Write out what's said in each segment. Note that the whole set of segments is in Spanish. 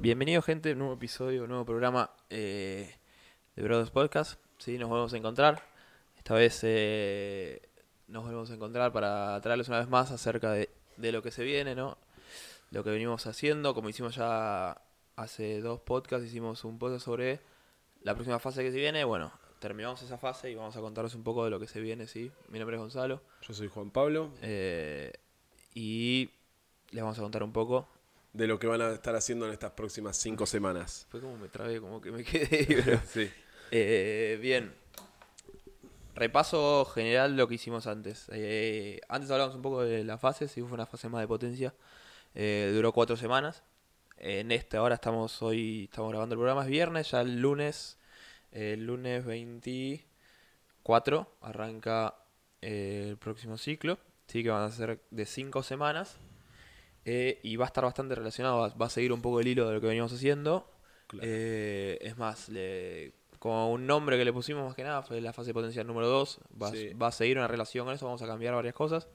Bienvenido gente, nuevo episodio, nuevo programa eh, de Brothers Podcast. Sí, nos volvemos a encontrar. Esta vez eh, nos volvemos a encontrar para traerles una vez más acerca de, de lo que se viene, ¿no? Lo que venimos haciendo, como hicimos ya hace dos podcasts, hicimos un podcast sobre la próxima fase que se viene. Bueno, terminamos esa fase y vamos a contaros un poco de lo que se viene, ¿sí? Mi nombre es Gonzalo. Yo soy Juan Pablo. eh, y les vamos a contar un poco De lo que van a estar haciendo en estas próximas cinco semanas. Fue como me trabé, como que me quedé. pero- Sí. Eh, bien. Repaso general lo que hicimos antes. Eh, antes hablamos un poco de la fase, si fue una fase más de potencia. Eh, duró cuatro semanas. En esta hora estamos hoy, estamos grabando el programa, es viernes, ya el lunes, el lunes 24 arranca eh, el próximo ciclo. Sí, que van a ser de cinco semanas. Eh, y va a estar bastante relacionado, va, va a seguir un poco el hilo de lo que veníamos haciendo. Claro. Eh, es más, le- como un nombre que le pusimos más que nada fue la fase potencial número 2. Va, Sí. va a seguir una relación con eso, vamos a cambiar varias cosas.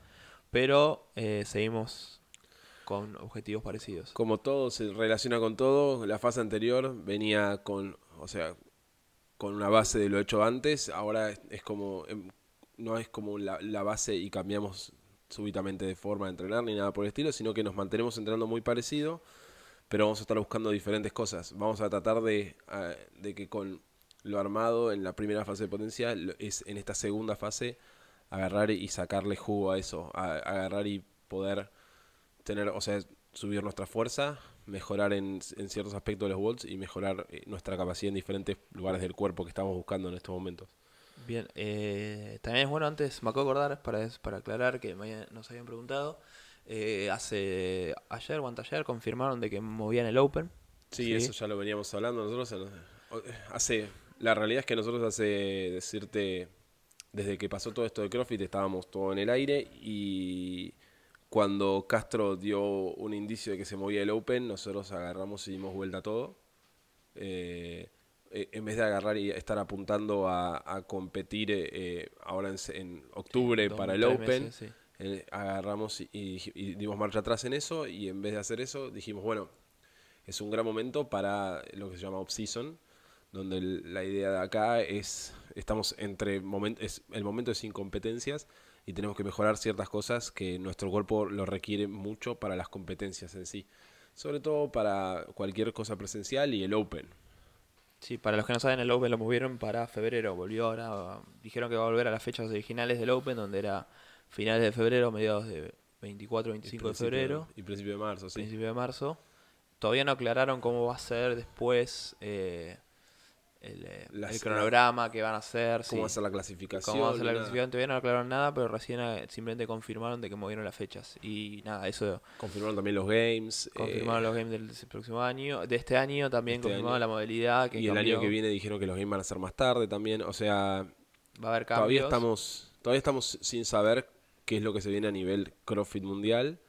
Pero eh, seguimos con objetivos parecidos. Como todo se relaciona con todo, la fase anterior venía con, o sea, con una base de lo hecho antes. Ahora es, es como, em, no es como la, la base y cambiamos súbitamente de forma de entrenar ni nada por el estilo, sino que nos mantenemos entrenando muy parecido, pero vamos a estar buscando diferentes cosas. Vamos a tratar de, ah, de que con lo armado en la primera fase de potencia, es en esta segunda fase agarrar y sacarle jugo a eso, agarrar y poder tener, o sea, subir nuestra fuerza, mejorar en, en ciertos aspectos de los volts y mejorar eh, nuestra capacidad en diferentes lugares del cuerpo que estamos buscando en estos momentos. Bien, eh, también es bueno antes, me acabo de acordar, para, para aclarar que me nos habían preguntado. eh, hace ayer o anteayer confirmaron de que movían el Open. Sí, Sí. eso ya lo veníamos hablando nosotros. o- Hace, la realidad es que nosotros hace decirte, desde que pasó todo esto de CrossFit estábamos todo en el aire y cuando Castro dio un indicio de que se movía el Open, nosotros agarramos y dimos vuelta a todo. Eh, eh, en vez de agarrar y estar apuntando a, a competir eh, eh, ahora en, en octubre para el Open, meses, sí. eh, agarramos y, y- y dimos marcha atrás en eso y en vez de hacer eso dijimos, bueno, es un gran momento para lo que se llama off-season, donde el- la idea de acá es, estamos entre momentos, el momento es sin competencias y tenemos que mejorar ciertas cosas que nuestro cuerpo lo requiere mucho para las competencias en sí, sobre todo para cualquier cosa presencial y el Open. Sí, para los que no saben, el Open lo movieron para febrero. Volvió ahora. Dijeron que va a volver a las fechas originales del Open, donde era finales de febrero, mediados de 24, 25 de febrero, Y principio de marzo, sí. principio de marzo. Todavía no aclararon cómo va a ser después eh, el, eh, Las- el cronograma que van a hacer. ¿Cómo va a sí. ser la clasificación? cómo va a ser la clasificación. Todavía no aclararon nada, pero recién eh, simplemente confirmaron de que movieron las fechas. Y nada, eso Confirmaron también los games. eh, confirmaron los games del próximo año. De este año también Este confirmaron año. la modalidad que y el año que viene dijeron que los games van a ser más tarde también. O sea, va a haber cambios. todavía estamos, todavía estamos sin saber qué es lo que se viene a nivel CrossFit mundial.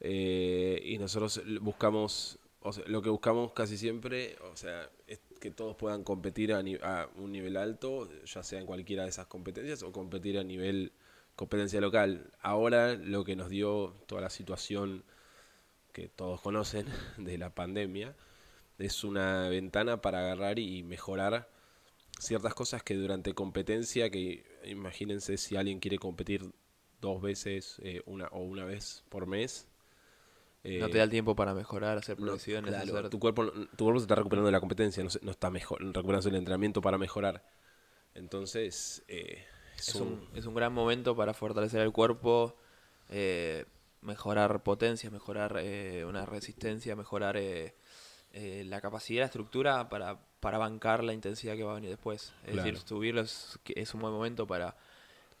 Eh, y nosotros buscamos, lo que buscamos casi siempre, o sea, es que todos puedan competir a un nivel alto, ya sea en cualquiera de esas competencias o competir a nivel competencia local. Ahora lo que nos dio toda la situación que todos conocen de la pandemia es una ventana para agarrar y mejorar ciertas cosas que durante competencia, que imagínense si alguien quiere competir dos veces eh, una o una vez por mes. Eh, No te da el tiempo para mejorar, hacer no, progresiones, claro, hacer- tu cuerpo no- tu cuerpo se está recuperando de la competencia, no, se- no está mejor, recuperando el entrenamiento para mejorar. Entonces, eh, es, es, un- un, es un gran momento para fortalecer el cuerpo, eh, mejorar potencia, mejorar eh, una resistencia, mejorar eh, eh, la capacidad, la estructura para, para bancar la intensidad que va a venir después. Es decir, subirlo es, es un buen momento para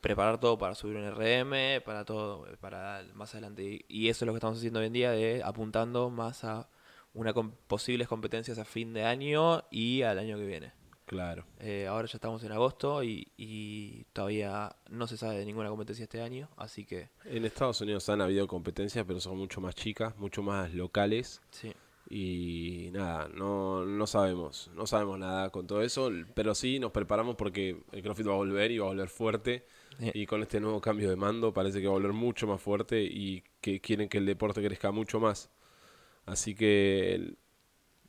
preparar todo para subir un RM, para todo, para más adelante. Y, eso es lo que estamos haciendo hoy en día, de apuntando más a una posibles competencias a fin de año y al año que viene. claro. Eh, ahora ya estamos en agosto y, y todavía no se sabe de ninguna competencia este año, así que En Estados Unidos han habido competencias, pero son mucho más chicas, mucho más locales. sí. Y nada, no, no sabemos, no sabemos nada con todo eso, pero sí nos preparamos porque el CrossFit va a volver y va a volver fuerte. Eh. Y con este nuevo cambio de mando parece que va a volver mucho más fuerte y que quieren que el deporte crezca mucho más. Así que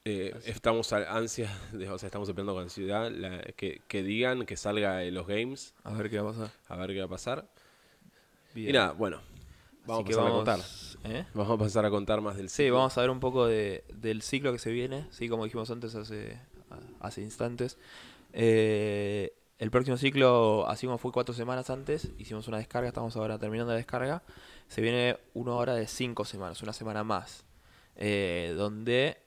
Eh, estamos ansias, o sea, estamos esperando con ansiedad la- que, que digan que salga en los games, A ver qué va a pasar. a ver qué va a pasar. Bien. Y nada, bueno, vamos Así a pasar vamos- a contar. ¿eh? Vamos a pasar a contar más del Sí, ciclo. vamos a ver un poco de, del ciclo que se viene, sí, como dijimos antes hace, hace instantes. Eh, el próximo ciclo, así como fue cuatro semanas antes, hicimos una descarga, estamos ahora terminando la descarga. Se viene una hora de cinco semanas, una semana más, eh, donde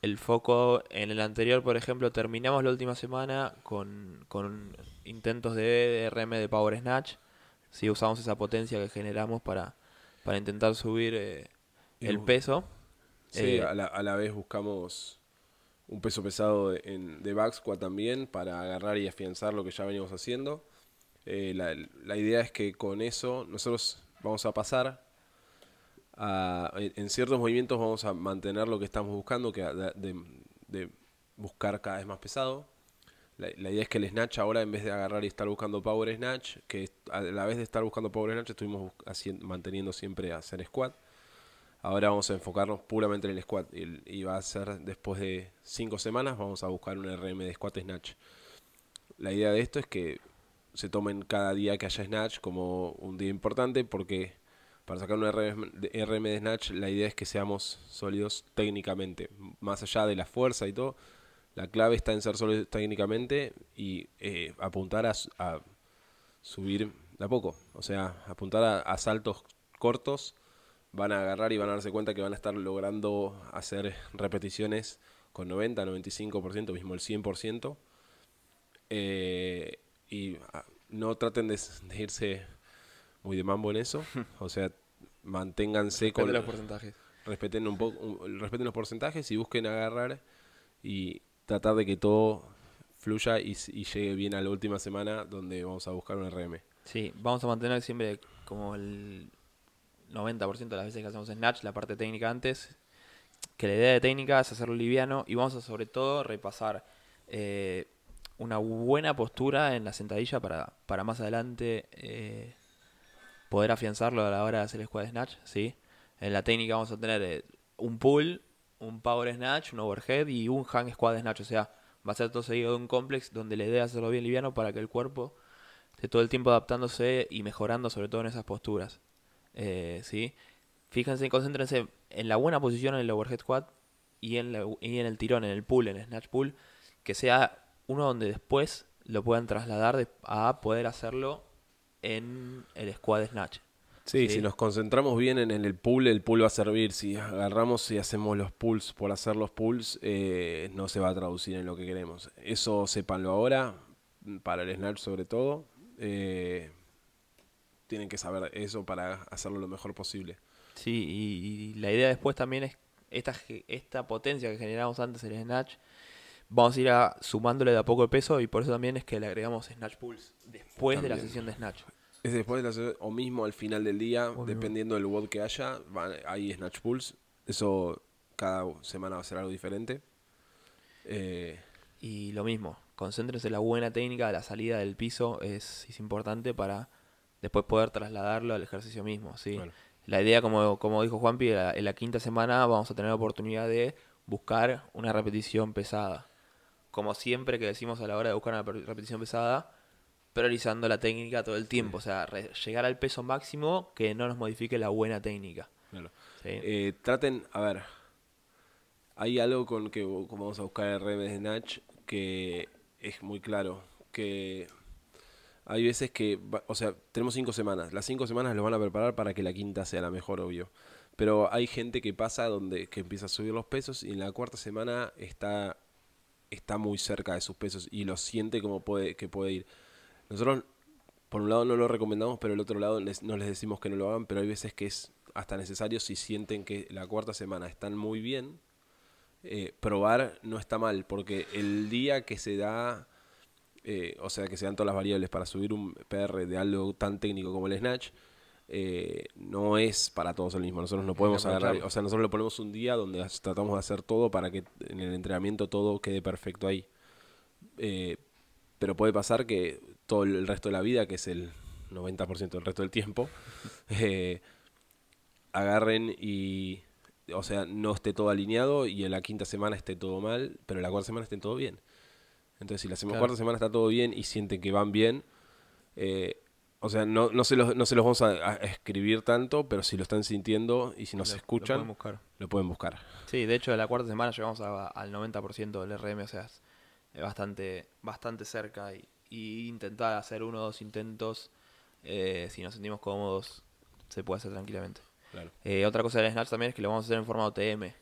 el foco en el anterior, por ejemplo, terminamos la última semana con, con intentos de RM de Power Snatch. Sí, usamos esa potencia que generamos para, para intentar subir eh, el peso. Sí, Eh, a, la, a la vez buscamos un peso pesado de, en, de también para agarrar y afianzar lo que ya venimos haciendo. Eh, la, la idea es que con eso nosotros vamos a pasar a, en, ciertos movimientos vamos a mantener lo que estamos buscando, que de, de- buscar cada vez más pesado. La, idea es que el snatch ahora en vez de agarrar y estar buscando power snatch, que a la vez de estar buscando power snatch estuvimos bus- hacien- manteniendo siempre hacer squat. Ahora vamos a enfocarnos puramente en el squat y, va a ser después de 5 semanas vamos a buscar un RM de squat snatch. La idea de esto es que se tomen cada día que haya snatch como un día importante porque para sacar un RM de, snatch la idea es que seamos sólidos técnicamente, más allá de la fuerza y todo. La clave está en ser sólidos técnicamente y eh, apuntar a subir de a poco, o sea, apuntar a, a saltos cortos van a agarrar y van a darse cuenta que van a estar logrando hacer repeticiones con 90, 95%, mismo el 100%. Eh, y ah, no traten de, irse muy de mambo en eso. O sea, manténganse Depende con... los porcentajes. Respeten un poco, respeten los porcentajes y busquen agarrar y tratar de que todo fluya y llegue bien a la última semana donde vamos a buscar un RM. Sí, vamos a mantener siempre como el 90% de las veces que hacemos snatch, la parte técnica antes. Que la idea de técnica es hacerlo liviano y vamos a sobre todo repasar eh, una buena postura en la sentadilla para, para más adelante eh, poder afianzarlo a la hora de hacer el squat snatch. ¿sí? En la técnica vamos a tener eh, un pull, un power snatch, un overhead y un hang squat snatch. O sea, va a ser todo seguido de un complex donde la idea es hacerlo bien liviano para que el cuerpo esté todo el tiempo adaptándose y mejorando sobre todo en esas posturas. Eh, ¿sí? Fíjense, concéntrense en la buena posición en el overhead squat y en, la- y en el tirón, en el pull, en el snatch pull, que sea uno donde después lo puedan trasladar de- a poder hacerlo en el squat snatch. Sí, Sí. si nos concentramos bien en el pull, el pull va a servir. Si agarramos y hacemos los pulls por hacer los pulls, eh, no se va a traducir en lo que queremos. Eso sépanlo ahora, para el snatch sobre todo. Eh, tienen que saber eso para hacerlo lo mejor posible. Sí, y, y la idea después también es esta, esta potencia que generamos antes en el snatch, vamos a ir a- sumándole de a poco el peso y por eso también es que le agregamos snatch pulls después de la sesión de snatch. Es después de la se- o mismo al final del día, dependiendo del WOD que haya, van- hay snatch pulls. Eso cada semana va a ser algo diferente. Eh, Y lo mismo, concéntrense en la buena técnica, la salida del piso es, es importante para después poder trasladarlo al ejercicio mismo. ¿sí? Bueno. La idea, como, como dijo Juanpi, en la, en la quinta semana vamos a tener la oportunidad de buscar una repetición pesada. Como siempre que decimos a la hora de buscar una repetición pesada, priorizando la técnica todo el tiempo. O sea, llegar al peso máximo que no nos modifique la buena técnica. claro. ¿sí? Eh, traten, a ver, hay algo con que como vamos a buscar el RM de Snatch que es muy claro, que hay veces que, o sea, tenemos cinco semanas, las cinco semanas los van a preparar para que la quinta sea la mejor, obvio. Pero hay gente que pasa donde que empieza a subir los pesos y en la cuarta semana está está muy cerca de sus pesos y lo siente como puede que puede ir. Nosotros por un lado no lo recomendamos, pero el otro lado no les decimos que no lo hagan, pero hay veces que es hasta necesario si sienten que la cuarta semana están muy bien. eh, probar no está mal, porque el día que se da, eh, o sea, que se dan todas las variables para subir un PR de algo tan técnico como el Snatch, eh, no es para todos el mismo. Nosotros no podemos agarrar, o sea, nosotros lo ponemos un día donde tratamos de hacer todo para que en el entrenamiento todo quede perfecto ahí. Eh, pero puede pasar que todo el resto de la vida, que es el 90% del resto del tiempo, eh, agarren y o sea, no esté todo alineado y en la quinta semana esté todo mal, pero en la cuarta semana esté todo bien. Entonces, si la sema- Claro. cuarta semana está todo bien y sienten que van bien, eh, o sea, no, no, se los, no se los vamos a, a escribir tanto, pero si lo están sintiendo y si nos Lo- lo escuchan, pueden buscar. lo pueden buscar. Sí, de hecho, la cuarta semana llegamos a- al 90% del RM, o sea, es es bastante, bastante cerca. Y, y intentar hacer uno o dos intentos, eh, si nos sentimos cómodos, se puede hacer tranquilamente. Claro. Eh, otra cosa del Snatch también es que lo vamos a hacer en forma OTM.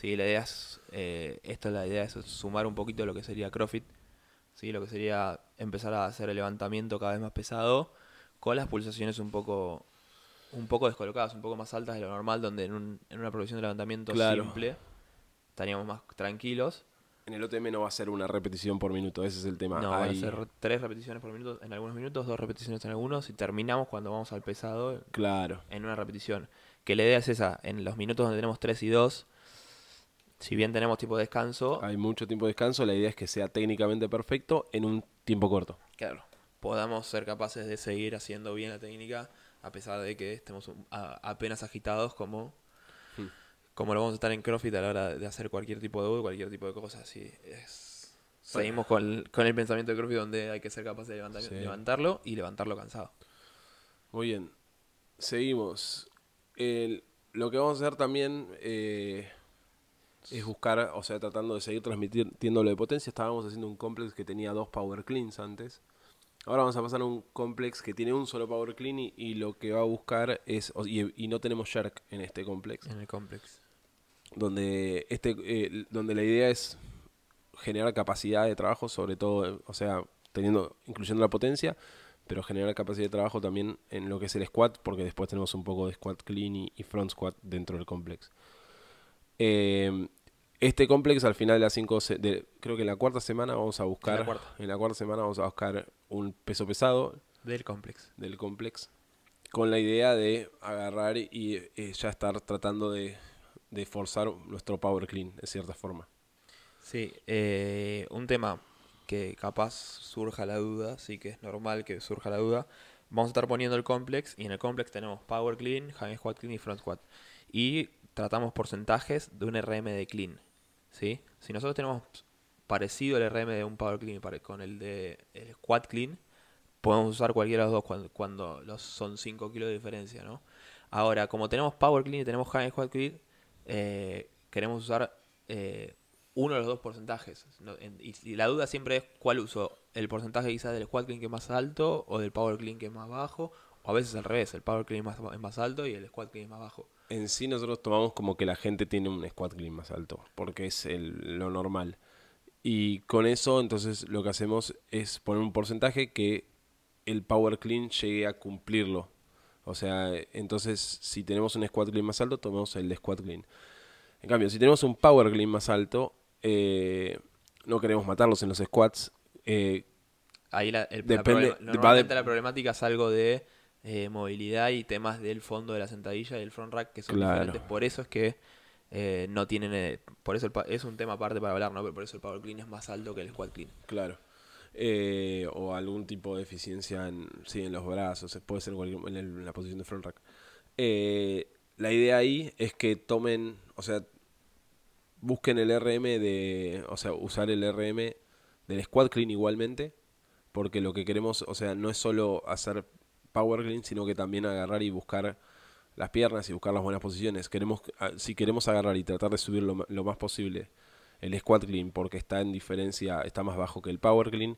Sí, la idea es, eh, esto la idea es sumar un poquito lo que sería CrossFit, sí, lo que sería empezar a hacer el levantamiento cada vez más pesado, con las pulsaciones un poco, un poco descolocadas, un poco más altas de lo normal, donde en, un- en una progresión de levantamiento Claro. simple estaríamos más tranquilos. En el OTM no va a ser una repetición por minuto, ese es el tema. No, van a ser tres repeticiones por minuto en algunos minutos, dos repeticiones en algunos, y terminamos cuando vamos al pesado Claro. en una repetición. Que la idea es esa, en los minutos donde tenemos 3 y 2, si bien tenemos tiempo de descanso, Hay mucho tiempo de descanso, la idea es que sea técnicamente perfecto en un tiempo corto. claro, podamos ser capaces de seguir haciendo bien la técnica a pesar de que estemos apenas agitados como, Hmm. como lo vamos a estar en CrossFit a la hora de hacer cualquier tipo de U, cualquier tipo de cosas. Sí, es... Seguimos con el, con el pensamiento de CrossFit donde hay que ser capaces de levantar- Sí. levantarlo y levantarlo cansado. Muy bien. Seguimos. El- lo que vamos a hacer también eh, es buscar, o sea, tratando de seguir transmitiendo lo de potencia. Estábamos haciendo un complex que tenía dos power cleans antes. Ahora vamos a pasar a un complex que tiene un solo power clean y, y lo que va a buscar es, y, y no tenemos jerk en este complex, En el complex. donde, este, eh, donde la idea es generar capacidad de trabajo, sobre todo, o sea, teniendo, incluyendo la potencia, pero generar capacidad de trabajo también en lo que es el squat, porque después tenemos un poco de squat clean y, y front squat dentro del complex. Eh, este complex al final de las cinco, de, creo que en la cuarta semana vamos a buscar, cuarta. en la cuarta semana vamos a buscar un peso pesado Del complex. del complex con la idea de agarrar y eh, ya estar tratando de, de forzar nuestro power clean de cierta forma. Sí, eh, un tema que capaz surja la duda, sí que es normal que surja la duda. Vamos a estar poniendo el complex y en el complex tenemos power clean, high squat clean y front squat. Y tratamos porcentajes de un RM de clean. ¿sí? Si nosotros tenemos parecido el RM de un power clean con el de el squat clean, podemos usar cualquiera de los dos cuando, cuando los son 5 kilos de diferencia, ¿no? Ahora, como tenemos Power Clean y tenemos High Squat Clean, eh, queremos usar eh, uno de los dos porcentajes. y, y la duda siempre es cuál uso, el porcentaje quizás del Squat Clean que es más alto o del Power Clean que es más bajo, o a veces al revés, el Power Clean es más, es más alto y el Squat Clean es más bajo. En sí nosotros tomamos como que la gente tiene un squat clean más alto, porque es el- lo normal. Y con eso entonces lo que hacemos es poner un porcentaje que el power clean llegue a cumplirlo. O sea, entonces si tenemos un squat clean más alto, tomamos el de squat clean. En cambio, si tenemos un power clean más alto, eh, no queremos matarlos en los squats. eh, Ahí la, el- Depende- va de- la problemática es algo de eh, movilidad y temas del fondo de la sentadilla y el front rack que son Claro. diferentes. Por eso es que eh, no tienen. eh, por eso el es un tema aparte para hablar, ¿no? Pero por eso el power clean es más alto que el squat clean. Claro. Eh, o algún tipo de eficiencia en, sí, en los brazos, puede ser en, la posición de front rack. Eh, la idea ahí es que tomen, o sea, busquen el RM de, o sea, usar el RM del squat clean igualmente, porque lo que queremos, o sea, no es solo hacer power clean, sino que también agarrar y buscar las piernas y buscar las buenas posiciones. Queremos, ah, si queremos agarrar y tratar de subir lo, lo más posible el squat clean porque está en diferencia, está más bajo que el power clean,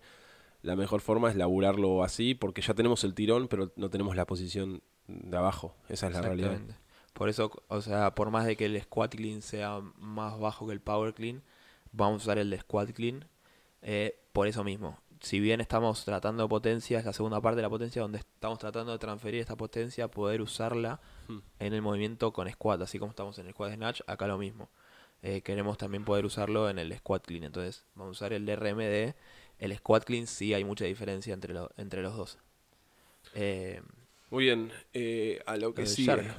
la mejor forma es laburarlo así porque ya tenemos el tirón, pero no tenemos la posición de abajo. Esa es la realidad. Por eso, o sea, por más de que el squat clean sea más bajo que el power clean, vamos a usar el de squat clean eh, por eso mismo. Si bien estamos tratando potencia, es la segunda parte de la potencia donde estamos tratando de transferir esta potencia, poder usarla Hmm. en el movimiento con squat, así como estamos en el squat snatch, acá lo mismo. Eh, queremos también poder usarlo en el squat clean, entonces vamos a usar el RMD. El squat clean sí hay mucha diferencia entre, lo- entre los dos. Eh, Muy bien, eh, a lo que hablar.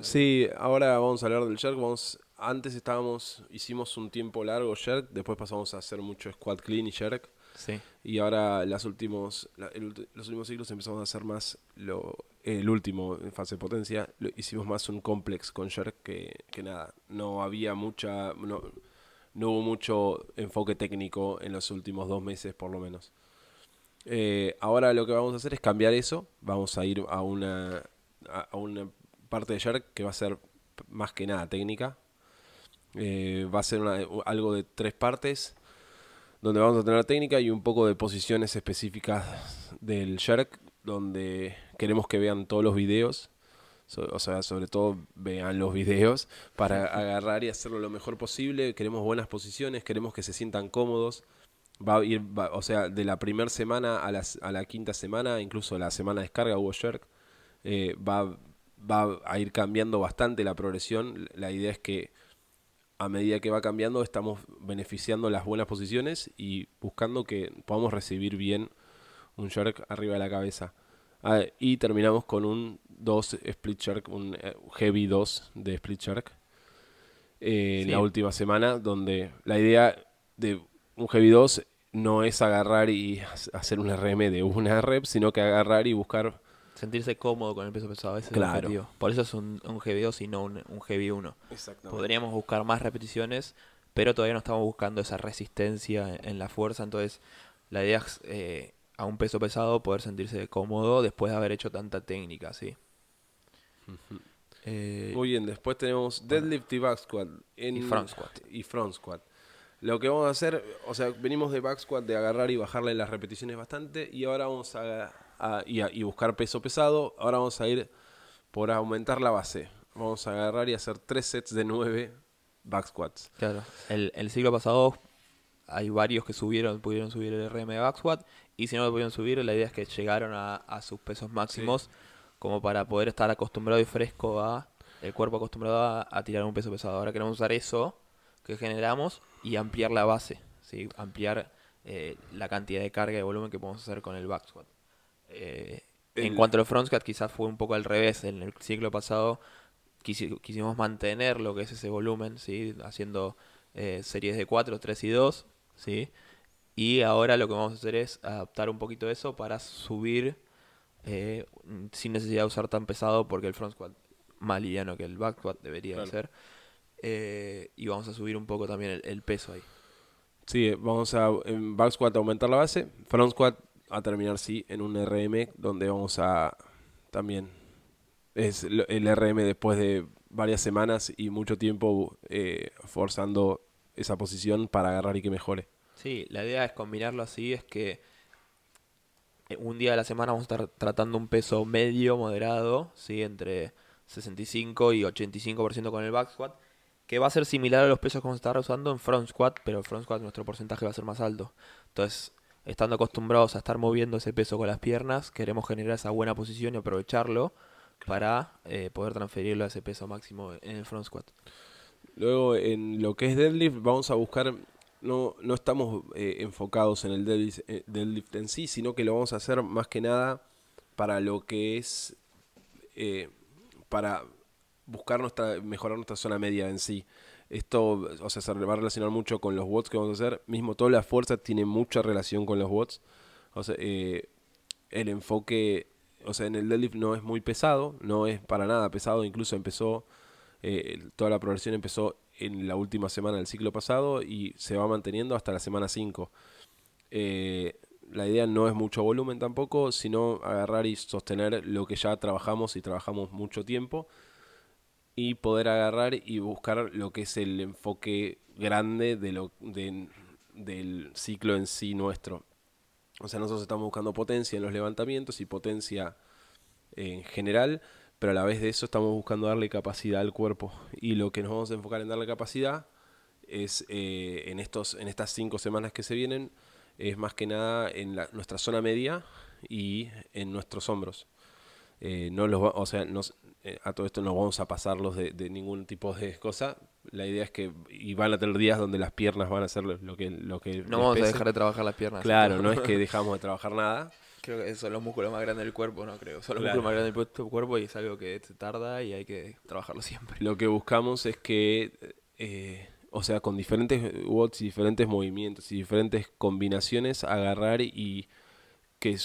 Sí, ahora vamos a hablar del jerk. Vamos, antes estábamos, hicimos un tiempo largo jerk, después pasamos a hacer mucho squat clean y jerk. Sí. Y ahora las últimos, la- los últimos ciclos empezamos a hacer más lo, el último en fase de potencia, hicimos más un complex con jerk que, que nada. No había mucha, no, no hubo mucho enfoque técnico en los últimos dos meses por lo menos. Eh, ahora lo que vamos a hacer es cambiar eso. Vamos a ir a una, a, una parte de jerk que va a ser más que nada técnica. Eh, va a ser una- algo de tres partes donde vamos a tener técnica y un poco de posiciones específicas del jerk, donde queremos que vean todos los videos, so- o sea, sobre todo vean los videos para agarrar y hacerlo lo mejor posible. Queremos buenas posiciones, queremos que se sientan cómodos. Va a ir, va- o sea, de la primera semana a, las, a la quinta semana, incluso la semana de descarga hubo jerk, eh, va, va a ir cambiando bastante la progresión. La idea es que a medida que va cambiando estamos beneficiando las buenas posiciones y buscando que podamos recibir bien un jerk arriba de la cabeza. Ah, y terminamos con un 2 split jerk, un eh, heavy 2 de split jerk eh, en la última semana, donde la idea de un heavy 2 no es agarrar y ha- hacer un RM de una rep, sino que agarrar y buscar Sentirse cómodo con el peso pesado, ese es Claro. el objetivo. Por eso es un, un heavy 2 y no un, un heavy 1. Podríamos buscar más repeticiones, pero todavía no estamos buscando esa resistencia en, en la fuerza. Entonces, la idea es eh, a un peso pesado poder sentirse cómodo después de haber hecho tanta técnica, ¿sí? Eh, Muy bien, después tenemos deadlift y back squat. En- Y front squat. Y front squat. Lo que vamos a hacer, o sea, venimos de back squat de agarrar y bajarle las repeticiones bastante y ahora vamos a, a- y, a- y buscar peso pesado. Ahora vamos a ir por aumentar la base. Vamos a agarrar y hacer tres sets de nueve back squats. Claro. El, el siglo pasado hay varios que subieron, pudieron subir el RM de back squat y si no lo pudieron subir, la idea es que llegaron a, a sus pesos máximos como para poder estar acostumbrado y fresco a el cuerpo acostumbrado a, a tirar un peso pesado. Ahora queremos usar eso que generamos y ampliar la base, ¿sí? ampliar eh, la cantidad de carga y de volumen que podemos hacer con el back squat. Eh, En cuanto al front squat, quizás fue un poco al revés. En el ciclo pasado quisi- quisimos mantener lo que es ese volumen, ¿sí? haciendo eh, series de 4, 3 y 2. ¿sí? Y ahora lo que vamos a hacer es adaptar un poquito eso para subir eh, sin necesidad de usar tan pesado, porque el front squat más liviano que el back squat debería de ser. Eh, y vamos a subir un poco también el, el peso ahí. Sí, vamos a en back squat aumentar la base, front squat a terminar sí en un RM donde vamos a también es el RM después de varias semanas y mucho tiempo eh, forzando esa posición para agarrar y que mejore. Sí, la idea es combinarlo así, es que eh, un día de la semana vamos a estar tratando un peso medio, moderado, ¿sí? entre 65 y 85% con el back squat, que va a ser similar a los pesos que vamos a estar usando en front squat, pero el front squat nuestro porcentaje va a ser más alto. Entonces, estando acostumbrados a estar moviendo ese peso con las piernas, queremos generar esa buena posición y aprovecharlo para eh, poder transferirlo a ese peso máximo en el front squat. Luego en lo que es deadlift vamos a buscar, no, no estamos eh, enfocados en el deadlift, eh, deadlift en sí, sino que lo vamos a hacer más que nada para lo que es, eh, para buscar nuestra, mejorar nuestra zona media en sí. Esto, o sea, se va a relacionar mucho con los watts que vamos a hacer. Mismo toda la fuerza tiene mucha relación con los watts. O sea, eh, el enfoque, o sea, en el deadlift no es muy pesado, no es para nada pesado, incluso empezó, eh, toda la progresión empezó en la última semana del ciclo pasado y se va manteniendo hasta la semana 5. Eh, la idea no es mucho volumen tampoco, sino agarrar y sostener lo que ya trabajamos y trabajamos mucho tiempo y poder agarrar y buscar lo que es el enfoque grande de lo, de- del ciclo en sí nuestro. O sea, nosotros estamos buscando potencia en los levantamientos y potencia en general, pero a la vez de eso estamos buscando darle capacidad al cuerpo. Y lo que nos vamos a enfocar en darle capacidad es eh, en, estos, en estas cinco semanas que se vienen, es más que nada en la- nuestra zona media y en nuestros hombros. Eh, no los va- o sea, nos- eh, a todo esto no vamos a pasarlos de, de ningún tipo de cosa. La idea es que y van a tener días donde las piernas van a hacer lo que lo que No vamos a dejar de trabajar las piernas. Claro, no es que dejamos de trabajar nada. Creo que son los músculos más grandes del cuerpo, no creo. Son los Claro. músculos más grandes del cuerpo y es algo que se tarda y hay que trabajarlo siempre. Lo que buscamos es que, eh, o sea, con diferentes watts y diferentes movimientos y diferentes combinaciones, agarrar y que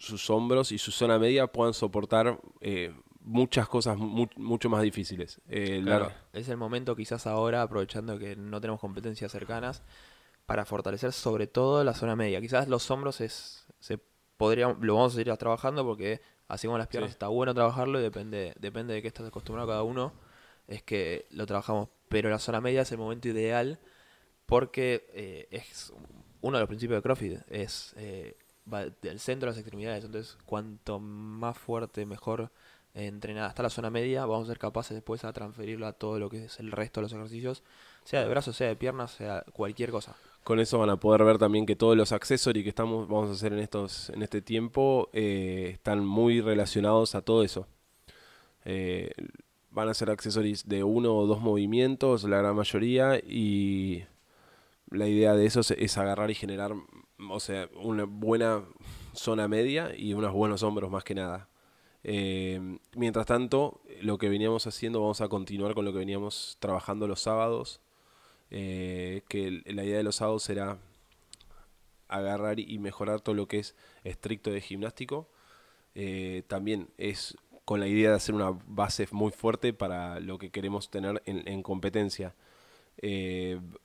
sus hombros y su zona media puedan soportar eh, muchas cosas mu- mucho más difíciles. Eh, la- Claro, es el momento quizás ahora, aprovechando que no tenemos competencias cercanas, para fortalecer sobre todo la zona media. Quizás los hombros es, se podría, lo vamos a ir trabajando porque así como las piernas Sí. está bueno trabajarlo y depende, depende de qué estás acostumbrado cada uno, es que lo trabajamos. Pero la zona media es el momento ideal porque eh, es uno de los principios de CrossFit, es eh, va del centro de las extremidades. Entonces, cuanto más fuerte, mejor entrenada está la zona media, vamos a ser capaces después a transferirlo a todo lo que es el resto de los ejercicios, sea de brazos, sea de piernas, sea cualquier cosa. Con eso van a poder ver también que todos los accesorios que estamos, vamos a hacer en estos, en este tiempo, eh, están muy relacionados a todo eso. Eh, van a ser accesorios de uno o dos movimientos, la gran mayoría, y la idea de eso es, es agarrar y generar, o sea, una buena zona media y unos buenos hombros más que nada. Eh, mientras tanto, lo que veníamos haciendo, vamos a continuar con lo que veníamos trabajando los sábados eh, que la idea de los sábados será agarrar y mejorar todo lo que es estricto de gimnástico. Eh, también es con la idea de hacer una base muy fuerte para lo que queremos tener en, en competencia.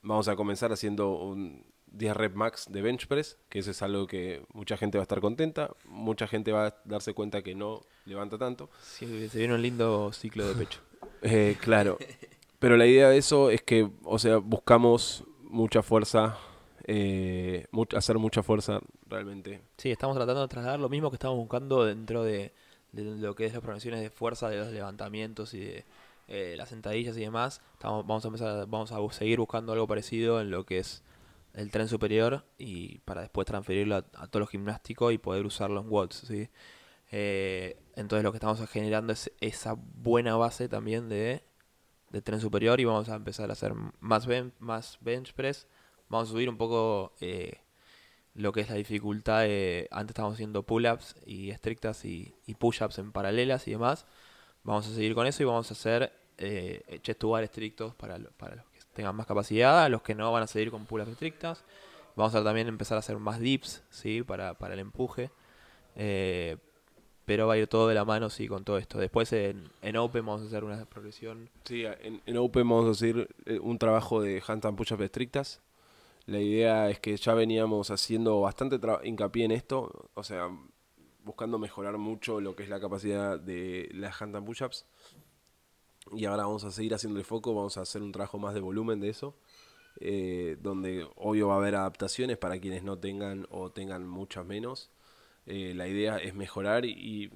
Vamos a comenzar haciendo un 10 rep max de bench press, que eso es algo que mucha gente va a estar contenta, mucha gente va a darse cuenta que no levanta tanto. Sí, se viene un lindo ciclo de pecho. Eh, claro. Pero la idea de eso es que, o sea, buscamos mucha fuerza, eh, hacer mucha fuerza realmente. Sí, estamos tratando de trasladar lo mismo que estamos buscando dentro de, de lo que es las progresiones de fuerza, de los levantamientos y de eh, las sentadillas y demás. Estamos, vamos a empezar, vamos a seguir buscando algo parecido en lo que es el tren superior y para después transferirlo a, a todo lo gimnástico y poder usarlo en watts, ¿sí? Eh, entonces lo que estamos generando es esa buena base también de, de tren superior y vamos a empezar a hacer más, ben- más bench press. Vamos a subir un poco eh, lo que es la dificultad de... Antes estábamos haciendo pull-ups y estrictas y, push-ups en paralelas y demás. Vamos a seguir con eso y vamos a hacer eh, chest to bar estrictos para, para los tengan más capacidad. Los que no van a seguir con pull-ups estrictas. Vamos a también empezar a hacer más dips, ¿sí? Para, para el empuje. Eh, pero va a ir todo de la mano, sí, con todo esto. Después en, en Open vamos a hacer una progresión. Sí, en, en Open vamos a hacer eh, un trabajo de handstand push-up estrictas. La idea es que ya veníamos haciendo bastante hincapié en esto, o sea, buscando mejorar mucho lo que es la capacidad de las handstand push-ups. Y ahora vamos a seguir haciendo el foco, vamos a hacer un trabajo más de volumen de eso, eh, donde obvio va a haber adaptaciones para quienes no tengan o tengan muchas menos. Eh, la idea es mejorar y,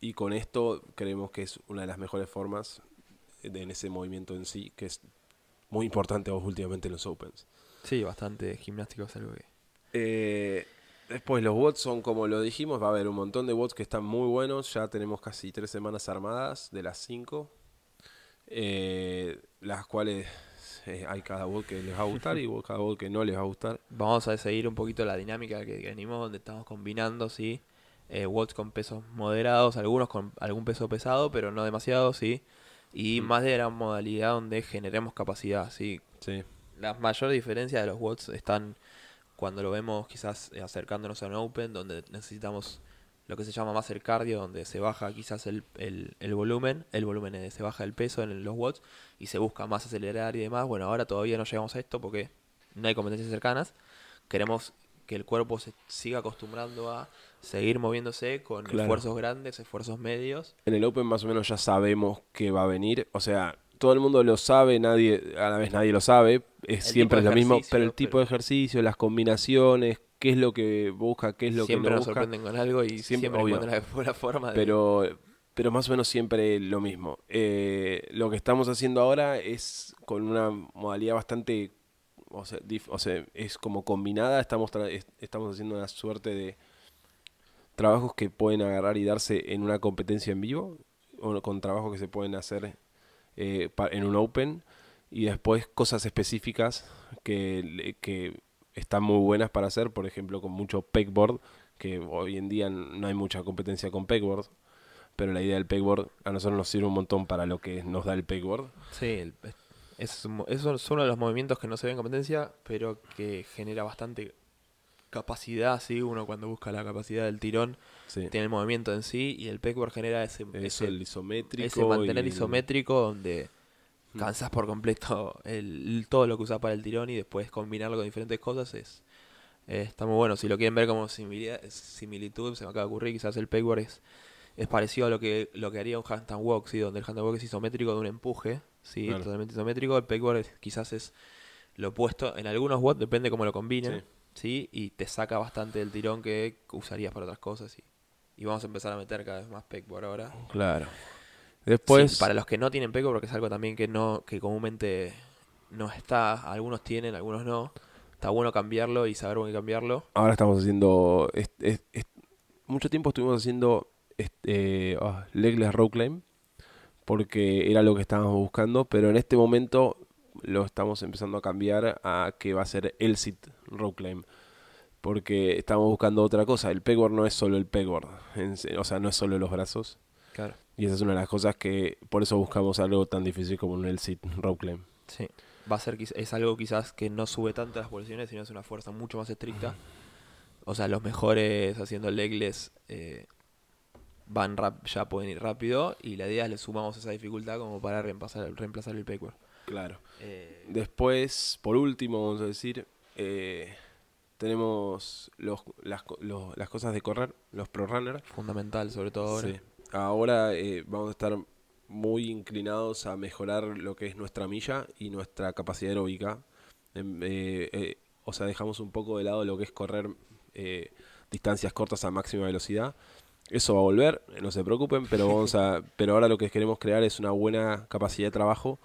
y con esto creemos que es una de las mejores formas de- en ese movimiento en sí, que es muy importante últimamente en los Opens. Sí, bastante gimnástico es algo que... Eh, después los bots son como lo dijimos, va a haber un montón de bots que están muy buenos, ya tenemos casi tres semanas armadas de las cinco, eh, las cuales eh, hay cada bot que les va a gustar y cada bot que no les va a gustar. Vamos a seguir un poquito la dinámica que venimos, donde estamos combinando, sí. Eh, watts con pesos moderados, algunos con algún peso pesado, pero no demasiado, sí. Y Mm. más de la modalidad donde generemos capacidad, sí. Sí, La mayor diferencia de los watts están cuando lo vemos quizás acercándonos a un open, donde necesitamos lo que se llama más el cardio, donde se baja quizás el, el, el volumen, el volumen se baja el peso en los watts y se busca más acelerar y demás. Bueno, ahora todavía no llegamos a esto porque no hay competencias cercanas. Queremos que el cuerpo se siga acostumbrando a seguir moviéndose con Claro. esfuerzos grandes, esfuerzos medios. en el Open más o menos ya sabemos que va a venir, o sea, todo el mundo lo sabe, nadie, a la vez nadie lo sabe, es El siempre es lo mismo, pero el tipo pero- de ejercicio, las combinaciones, qué es lo que busca, qué es lo siempre que no nos busca. sorprenden con algo y Siempre- siempre, obvio. encuentran la, forma de... pero pero más o menos siempre lo mismo. Eh, lo que estamos haciendo ahora es con una modalidad bastante, o sea, dif- o sea, es como combinada, estamos, es- estamos haciendo una suerte de trabajos que pueden agarrar y darse en una competencia en vivo, o con trabajos que se pueden hacer eh, en un open, y después cosas específicas que están muy buenas para hacer, por ejemplo, con mucho pegboard, que hoy en día no hay mucha competencia con pegboard, pero la idea del pegboard a nosotros nos sirve un montón para lo que nos da el pegboard. Sí, el- es, es uno de los movimientos que no se ve en competencia, pero que genera bastante capacidad, sí, uno cuando busca la capacidad del tirón Sí. tiene el movimiento en sí y el pegboard genera ese, Eso, ese, el isométrico. ese mantener y isométrico donde Cansas por completo el, todo lo que usas para el tirón y después combinarlo con diferentes cosas es eh, está muy bueno. Si lo quieren ver como similitud, se me acaba de ocurrir, quizás el pegboard es, es parecido a lo que, lo que haría un handstand walk, ¿sí? donde el handstand walk es isométrico de un empuje, ¿sí? Claro. totalmente isométrico. El pegboard es- quizás es lo opuesto. En algunos watts depende cómo lo combinen, Sí. ¿sí? y te saca bastante del tirón que usarías para otras cosas. Y, y vamos a empezar a meter cada vez más pegboard ahora. Claro. Después. Sí, para los que no tienen pegboard, porque es algo también que no que comúnmente no está, algunos tienen, algunos no. Está bueno cambiarlo y saber cómo cambiarlo. Ahora estamos haciendo. est- est- mucho tiempo estuvimos haciendo este, ah, legless row climb. Porque era lo que estábamos buscando. Pero en este momento lo estamos empezando a cambiar a que va a ser el sit row climb. Porque estamos buscando otra cosa. El pegboard no es solo el pegboard. O sea, no es solo los brazos. Claro. Y esa es una de las cosas que. Por eso buscamos algo tan difícil como un el sit row climb. Sí. Va a ser es algo quizás que no sube tanto las posiciones, sino es una fuerza mucho más estricta. O sea, los mejores haciendo legless eh, van rap- ya pueden ir rápido y la idea es le sumamos esa dificultad como para reemplazar, reemplazar el pegboard. Claro. Eh, Después, por último, vamos a decir, eh, tenemos los, las, los- las cosas de correr, los pro runner. fundamental, sobre todo ahora. Sí. Ahora eh, vamos a estar muy inclinados a mejorar lo que es nuestra milla y nuestra capacidad aeróbica. Em, eh, eh, o sea, dejamos un poco de lado lo que es correr eh, distancias cortas a máxima velocidad. Eso va a volver, no se preocupen, pero vamos a, pero ahora lo que queremos crear es una buena capacidad de trabajo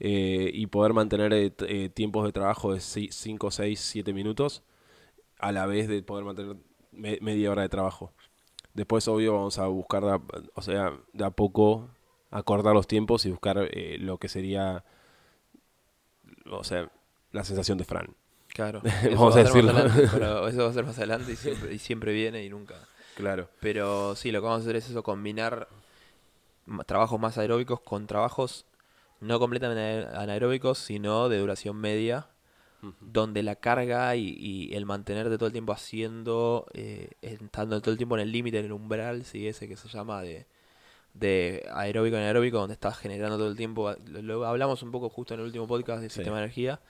y poder mantener tiempos de trabajo de 5, 6, 7 minutos a la vez de poder mantener me- media hora de trabajo. Después, obvio, vamos a buscar, de a- o sea, de a poco acordar los tiempos y buscar eh, lo que sería, o sea, la sensación de Fran. Claro. Vamos va a decirlo. adelante, pero eso va a ser más adelante y siempre, y siempre viene y nunca. Claro. Pero sí, lo que vamos a hacer es eso, combinar trabajos más aeróbicos con trabajos no completamente anaer- anaeróbicos, sino de duración media, donde la carga y, y el mantenerte todo el tiempo haciendo, eh, estando todo el tiempo en el límite, en el umbral, sí, ese que se llama de, de aeróbico en aeróbico, donde estás generando todo el tiempo. Lo, lo hablamos un poco justo en el último podcast del Sí. sistema de energía.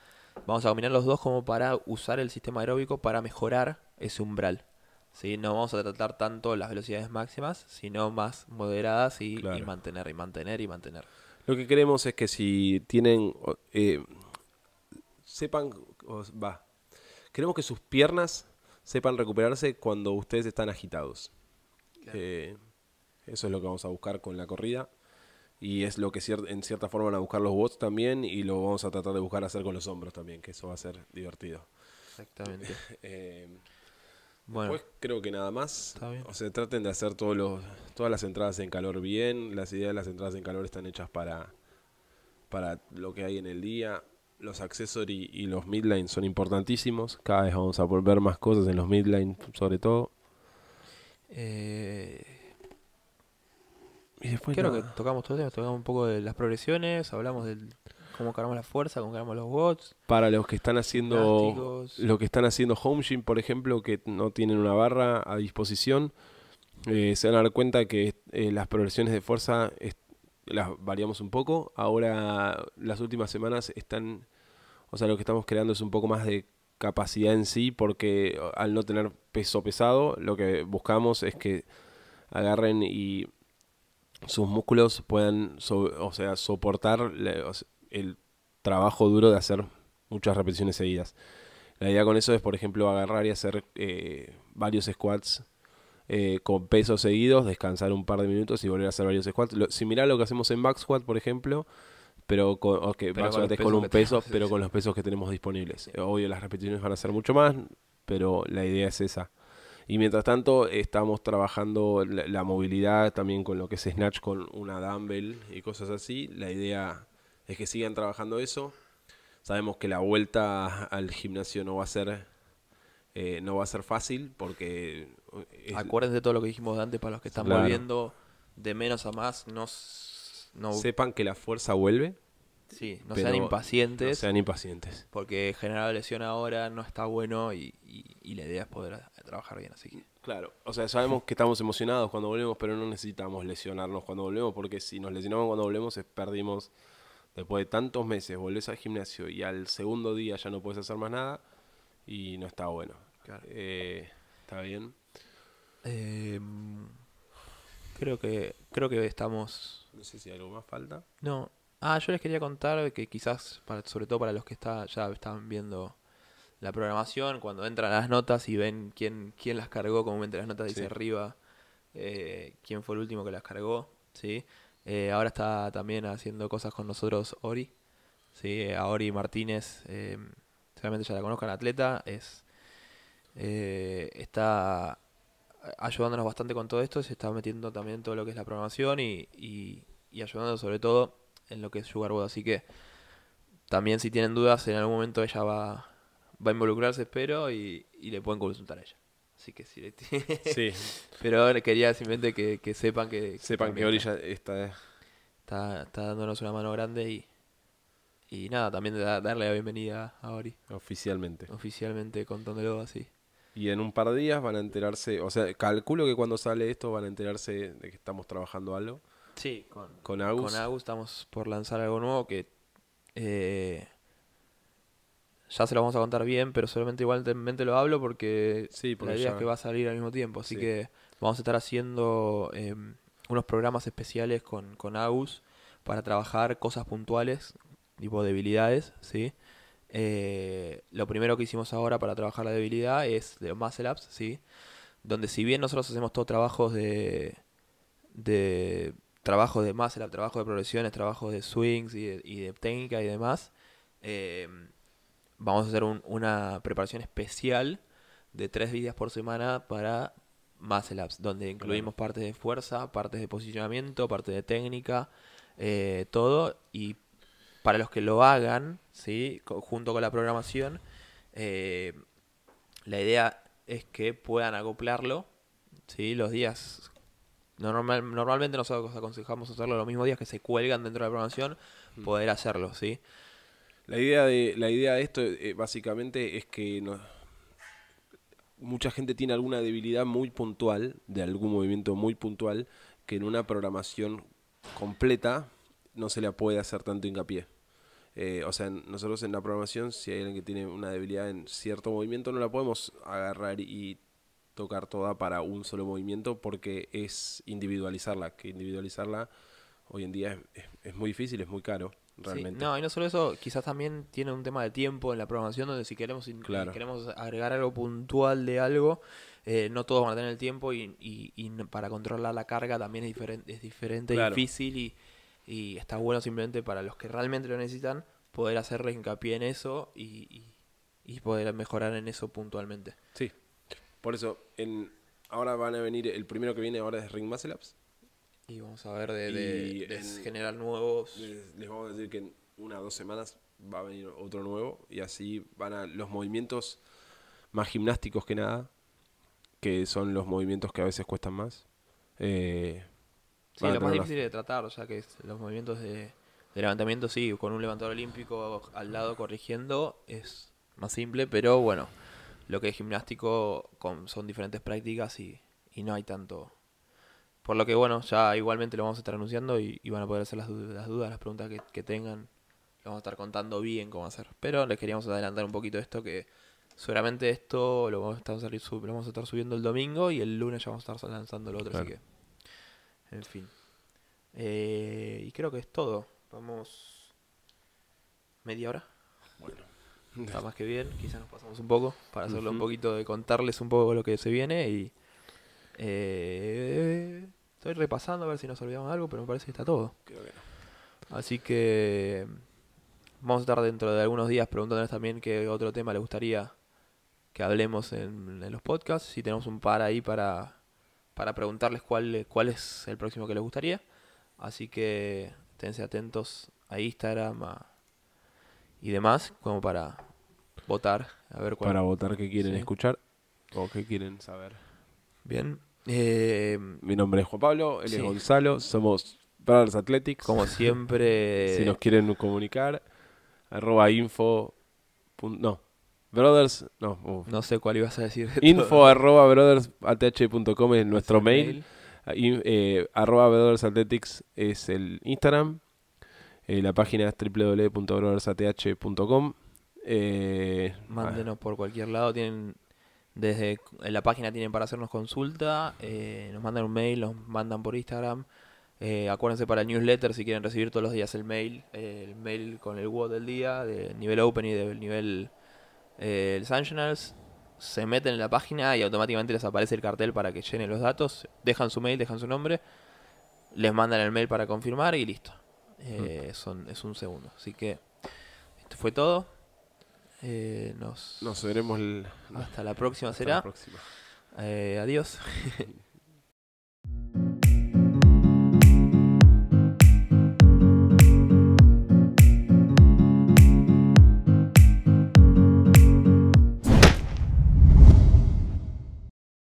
Vamos a combinar los dos como para usar el sistema aeróbico para mejorar ese umbral. ¿sí? No vamos a tratar tanto las velocidades máximas, sino más moderadas y, mantener, y mantener, y mantener. Lo que queremos es que si tienen, eh, sepan, va, queremos que sus piernas sepan recuperarse cuando ustedes están agitados. Eh, eso es lo que vamos a buscar con la corrida. Y es lo que cier- en cierta forma van a buscar los bots también. Y lo vamos a tratar de buscar hacer con los hombros también, que eso va a ser divertido. Exactamente. Eh, Bueno, Después creo que nada más. Está bien. O sea, traten de hacer todos los, todas las entradas en calor bien. Las ideas de las entradas en calor están hechas para, para lo que hay en el día. Los accessory y los midline son importantísimos. Cada vez vamos a volver más cosas en los midline, sobre todo. eh, Y después creo que tocamos todo tocamos un poco de las progresiones, hablamos del cómo cargamos la fuerza, cómo cargamos los bots, para los que están haciendo lo que están haciendo home gym, por ejemplo, que no tienen una barra a disposición, eh, se van a dar cuenta que eh, las progresiones de fuerza es- las variamos un poco. Ahora, las últimas semanas están, o sea, lo que estamos creando es un poco más de capacidad en sí, porque al no tener peso pesado, lo que buscamos es que agarren y sus músculos puedan, o sea, soportar el trabajo duro de hacer muchas repeticiones seguidas. La idea con eso es, por ejemplo, agarrar y hacer eh, varios squats eh, con pesos seguidos, descansar un par de minutos y volver a hacer varios squats. Lo, similar a lo que hacemos en back squat, por ejemplo, pero con, o que Pero con con pesos un peso, tenemos, pero sí, con los pesos que tenemos disponibles. Obvio, las repeticiones van a ser mucho más, pero la idea es esa. Y mientras tanto, estamos trabajando la, la movilidad también con lo que es Snatch, con una dumbbell y cosas así. La idea es que sigan trabajando eso. Sabemos que la vuelta al gimnasio no va a ser eh, no va a ser fácil porque es- Acuérdense de todo lo que dijimos antes para los que están Claro. volviendo de menos a más. No, no sepan que la fuerza vuelve Sí, no sean no impacientes, sean impacientes. porque generar lesión ahora no está bueno y, y- y la idea es poder trabajar bien, así que... Claro, o sea, sabemos que estamos emocionados cuando volvemos, pero no necesitamos lesionarnos cuando volvemos, porque si nos lesionamos cuando volvemos, es- perdimos, después de tantos meses, volvés al gimnasio y al segundo día ya no puedes hacer más nada y no está bueno. Claro. Eh, ¿Está bien? Eh, creo que creo que estamos No sé si algo más falta. no. Ah yo les quería contar que quizás para, sobre todo para los que está, ya están viendo la programación cuando entran las notas y ven quién quién las cargó comúnmente las notas dice arriba eh, quién fue el último que las cargó sí Eh, ahora está también haciendo cosas con nosotros Ori sí a Ori Martínez eh, seguramente ya la conozcan atleta es eh, está ayudándonos bastante con todo esto, se está metiendo también todo lo que es la programación y, y, y ayudando sobre todo en lo que es Sugarboard. Así que también si tienen dudas, en algún momento ella va, va a involucrarse, espero, y, y le pueden consultar a ella. Así que sí, le- Sí, pero quería simplemente que, que sepan que sepan que Ori está, ya está... está, está dándonos una mano grande y, y nada, también da- darle la bienvenida a Ori, oficialmente. oficialmente contándolo así. Y en un par de días van a enterarse, o sea, calculo que cuando sale esto van a enterarse de que estamos trabajando algo Sí, con, con Agus. Con Agus estamos por lanzar algo nuevo que eh, ya se lo vamos a contar bien, pero solamente igualmente lo hablo porque Sí, porque la idea ya- es que va a salir al mismo tiempo. Así Sí. que vamos a estar haciendo eh, unos programas especiales con, con Agus para trabajar cosas puntuales, tipo debilidades, ¿sí? Eh, lo primero que hicimos ahora para trabajar la debilidad es de Muscle Ups, ¿sí? Donde si bien nosotros hacemos todos trabajos de, de trabajo de muscle up, trabajo de progresiones, trabajo de swings y de, y de técnica y demás, eh, vamos a hacer un- una preparación especial de tres días por semana para muscle ups, donde incluimos partes de fuerza, partes de posicionamiento, partes de técnica, eh, todo. Y para los que lo hagan, ¿sí? Junto con la programación, eh, la idea es que puedan acoplarlo, ¿sí? Los días Normal, normalmente nosotros aconsejamos hacerlo los mismos días que se cuelgan dentro de la programación, poder hacerlo, ¿sí? La idea de, la idea de esto eh, básicamente es que no- mucha gente tiene alguna debilidad muy puntual, de algún movimiento muy puntual, que en una programación completa no se le puede hacer tanto hincapié. Eh, o sea, nosotros en la programación, si hay alguien que tiene una debilidad en cierto movimiento, no la podemos agarrar y tocar toda para un solo movimiento porque es individualizarla, que individualizarla hoy en día es, es- es muy difícil, es muy caro, Sí, realmente. No, y no solo eso, quizás también tiene un tema de tiempo en la programación donde si queremos, queremos agregar algo puntual de algo, eh, no todos van a tener el tiempo y, y- para controlar la carga también es diferente, es diferente, Claro. difícil y, y está bueno simplemente para los que realmente lo necesitan poder hacerle hincapié en eso y, y- y poder mejorar en eso puntualmente. Sí. Por eso, en, ahora van a venir, el primero que viene ahora es Ring Muscle Ups. Y vamos a ver de, de- Y de en- generar nuevos... Les, les vamos a decir que en una o dos semanas va a venir otro nuevo y así van a los movimientos más gimnásticos que nada, que son los movimientos que a veces cuestan más. Eh, Sí, lo más difícil de tratar, o sea que los movimientos de, de levantamiento, sí, con un levantador olímpico al lado corrigiendo es más simple, pero bueno, lo que es gimnástico con, son diferentes prácticas y, y no hay tanto. Por lo que bueno, ya igualmente lo vamos a estar anunciando y, y van a poder hacer las, du- las dudas, las preguntas que, que tengan. Lo vamos a estar contando bien cómo hacer. Pero les queríamos adelantar un poquito esto que seguramente esto lo vamos a estar, lo vamos a estar subiendo el domingo y el lunes ya vamos a estar lanzando lo otro, así que... En fin. Eh, y creo que es todo. Vamos. ¿Media hora? Bueno. Está más que bien. Quizás nos pasamos un poco para hacerlo un poquito de contarles un poco lo que se viene. Y. eh, estoy repasando a ver si nos olvidamos de algo, pero me parece que está todo. Creo que no. Así que. Vamos a estar dentro de algunos días preguntándoles también qué otro tema les gustaría que hablemos en, en los podcasts. Si tenemos un par ahí para, para preguntarles cuál, cuál es el próximo que les gustaría. Así que esténse atentos a Instagram a- y demás, como para votar, a ver cuál. Para votar qué quieren Sí. escuchar o qué quieren saber. Bien. Eh, Mi nombre es Juan Pablo, él Sí. es Gonzalo, somos Brothers Athletics. Como siempre. si nos quieren comunicar. Arroba info. pun- no. Brothers. No. No sé cuál ibas a decir. de Info arroba brothersath.com es nuestro Ese mail. Eh, arroba Brothers Athletics es el Instagram. Eh, la página es www.brothersath.com. Eh, Mándenos por cualquier lado. Tienen desde en la página tienen para hacernos consulta. eh, nos mandan un mail, nos mandan por Instagram. Eh, acuérdense para el newsletter si quieren recibir todos los días el mail. eh, el mail con el WOD del día, del nivel Open y del nivel eh, el Sanctionals. Se meten en la página y automáticamente les aparece el cartel para que llenen los datos. Dejan su mail, dejan su nombre. Les mandan el mail para confirmar y listo. Eh, son, es un segundo. Así que esto fue todo. Eh, nos, Nos veremos el- hasta la próxima será. la próxima. Eh, adiós.